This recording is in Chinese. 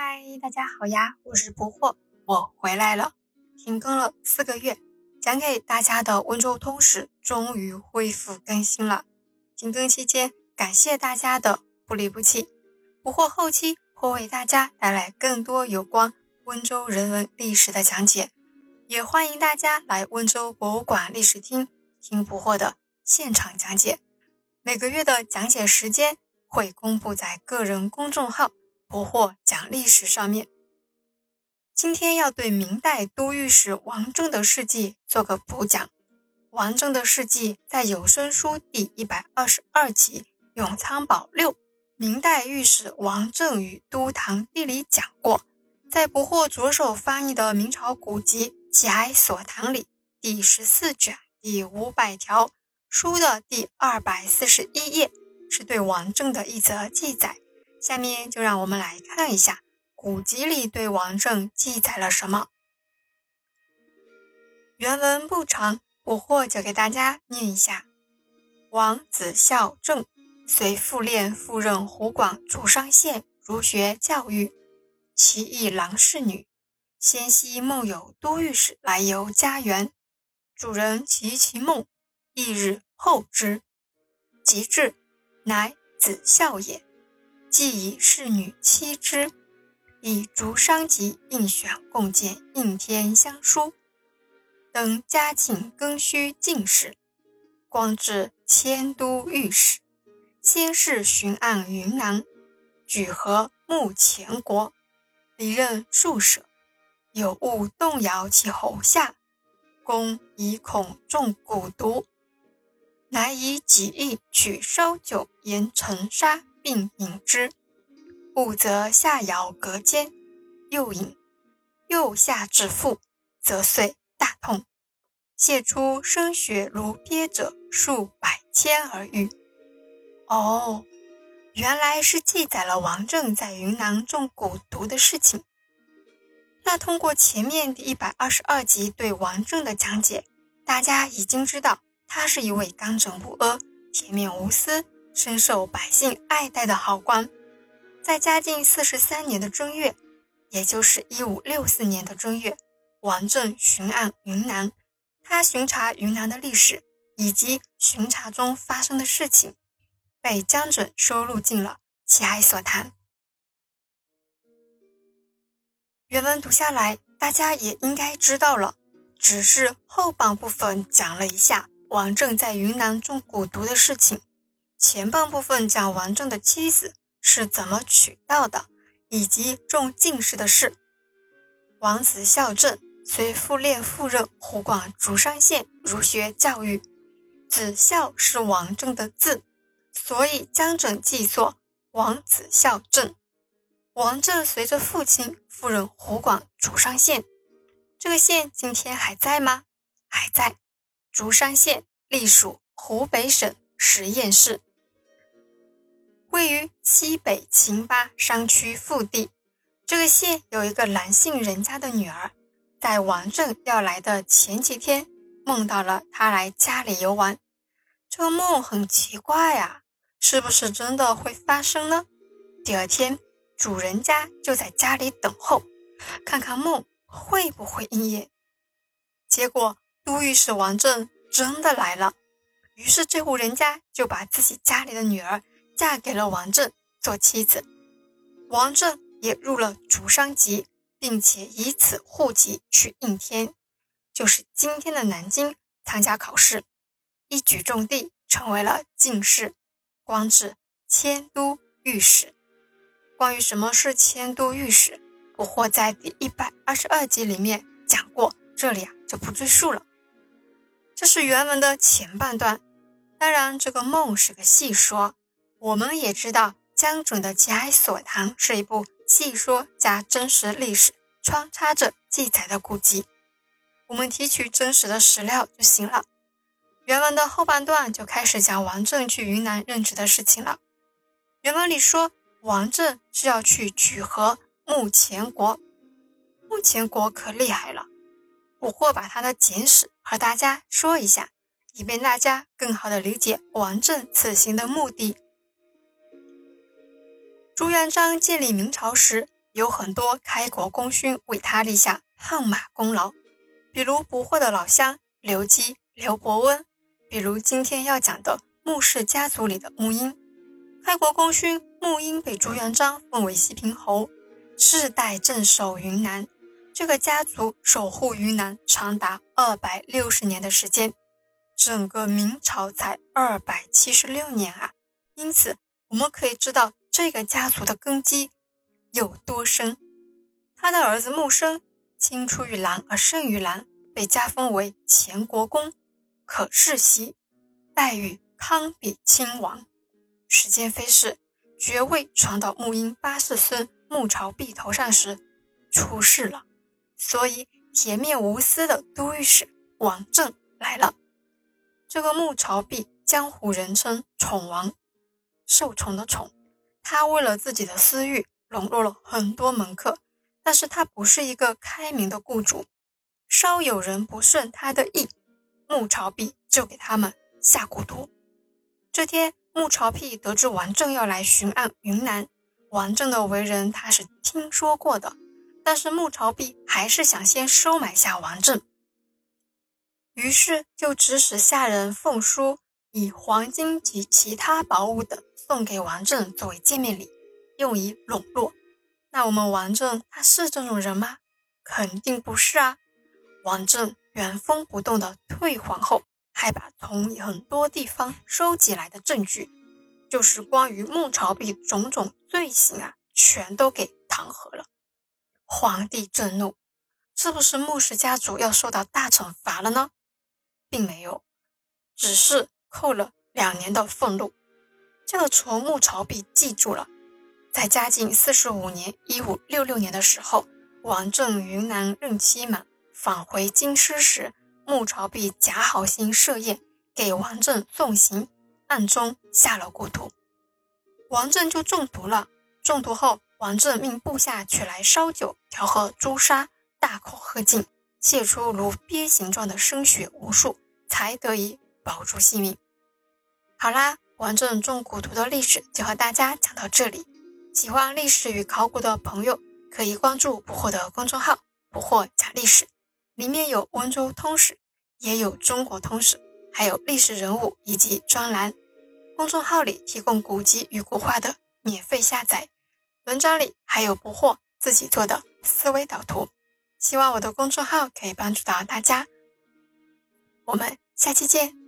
嗨，大家好呀，我是不惑，我回来了。停更了四个月，讲给大家的温州通史终于恢复更新了。停更期间，感谢大家的不离不弃。不惑后期会为大家带来更多有关温州人文历史的讲解，也欢迎大家来温州博物馆历史厅听不惑的现场讲解。每个月的讲解时间会公布在个人公众号。不惑讲历史上面，今天要对明代都御史王政的事迹做个补讲。王政的事迹在有声书第一百二十二集《永昌堡六：明代御史王政与都堂地理》讲过，在不惑着手翻译的明朝古籍《节哀所堂》里第十四卷第五百条书的第二百四十一页，是对王政的一则记载。下面就让我们来看一下古籍里对王政记载了什么。原文不长，我或就给大家念一下：王子孝政，随父练赴任湖广竹山县儒学教育，其一郎氏女。先夕梦有都御史来游家园，主人及其梦，翌日后之，即至，乃子孝也。既以侍女妻之，以竹商及应选共建应天香书，等嘉庆庚戌进士，官至迁都御史，先是巡按云南，举和穆前国，离任数舍，有误动摇其侯下，公以恐中蛊毒，乃以己意取烧酒盐沉沙。并饮之，不则下摇隔间，又饮，又下至腹，则遂大痛，泄出生血如鳖者数百千而愈。哦，原来是记载了王政在云南中蛊毒的事情。那通过前面第一百二十二集对王政的讲解，大家已经知道他是一位刚正不阿、铁面无私。深受百姓爱戴的好官，在嘉靖四十三年的正月，也就是一五六四年的正月，王振巡按云南。他巡查云南的历史以及巡查中发生的事情，被江准收录进了《其哀所谈》。原文读下来，大家也应该知道了。只是后半部分讲了一下王振在云南中蛊毒的事情。前半部分讲王政的妻子是怎么娶到的，以及中进士的事。王子孝正随父练赴任湖广竹山县儒学教育，子孝是王政的字，所以江准记作王子孝正。王政随着父亲赴任湖广竹山县，这个县今天还在吗？还在。竹山县隶属湖北省十堰市。位于西北秦巴山区腹地，这个县有一个男姓人家的女儿，在王政要来的前几天，梦到了他来家里游玩。这个梦很奇怪啊，是不是真的会发生呢？第二天，主人家就在家里等候，看看梦会不会应验。结果，都御史王政真的来了，于是这户人家就把自己家里的女儿。嫁给了王政做妻子，王政也入了竹山籍，并且以此户籍去应天，就是今天的南京参加考试，一举中第，成为了进士，官至迁都御史。关于什么是迁都御史，我或在第一百二十二集里面讲过，这里啊就不赘述了。这是原文的前半段，当然这个梦是个戏说。我们也知道，江准的《节哀所谈》是一部戏说加真实历史穿插着记载的古籍。我们提取真实的史料就行了。原文的后半段就开始讲王政去云南任职的事情了。原文里说，王政是要去举和穆前国。穆前国可厉害了，我或把他的简史和大家说一下，以便大家更好的理解王政此行的目的。朱元璋建立明朝时，有很多开国功勋为他立下汗马功劳，比如不惑的老乡刘基、刘伯温，比如今天要讲的穆氏家族里的穆英。开国功勋穆英被朱元璋封为西平侯，世代镇守云南。这个家族守护云南长达二百六十年的时间，整个明朝才二百七十六年啊！因此，我们可以知道这个家族的根基有多深。他的儿子穆生，青出于蓝而胜于蓝，被加封为前国公，可世袭，待遇堪比亲王。时间飞逝，爵位传到穆英八世孙穆朝弼头上时，出事了。所以，铁面无私的都御史王振来了。这个穆朝弼，江湖人称宠王，受宠的宠。他为了自己的私欲，笼络了很多门客。但是他不是一个开明的雇主，稍有人不顺他的意，穆朝弼就给他们下蛊毒。这天，穆朝弼得知王振要来巡按云南，王振的为人他是听说过的。但是穆朝弼还是想先收买下王振，于是就指使下人奉书，以黄金及其他宝物等送给王振作为见面礼，用以笼络。那我们王振他是这种人吗？肯定不是啊！王振原封不动的退皇后，还把从很多地方收集来的证据，就是关于孟朝弼种种罪行啊，全都给弹劾了。皇帝震怒，是不是穆氏家族要受到大惩罚了呢？并没有，只是扣了两年的俸禄。这个仇穆朝弼记住了。在嘉靖四十五年（一五六六年）的时候，王振云南任期满，返回京师时，穆朝弼假好心设宴给王振送行，暗中下了蛊毒，王振就中毒了。中毒后。王振命部下取来烧酒调和朱砂，大口喝尽，泄出如鳖形状的生血无数，才得以保住性命。好啦，王振中古图的历史就和大家讲到这里。喜欢历史与考古的朋友可以关注“不惑”的公众号“不惑讲历史”，里面有温州通史，也有中国通史，还有历史人物以及专栏。公众号里提供古籍与古画的免费下载。文章里还有不惑自己做的思维导图，希望我的公众号可以帮助到大家。我们下期见。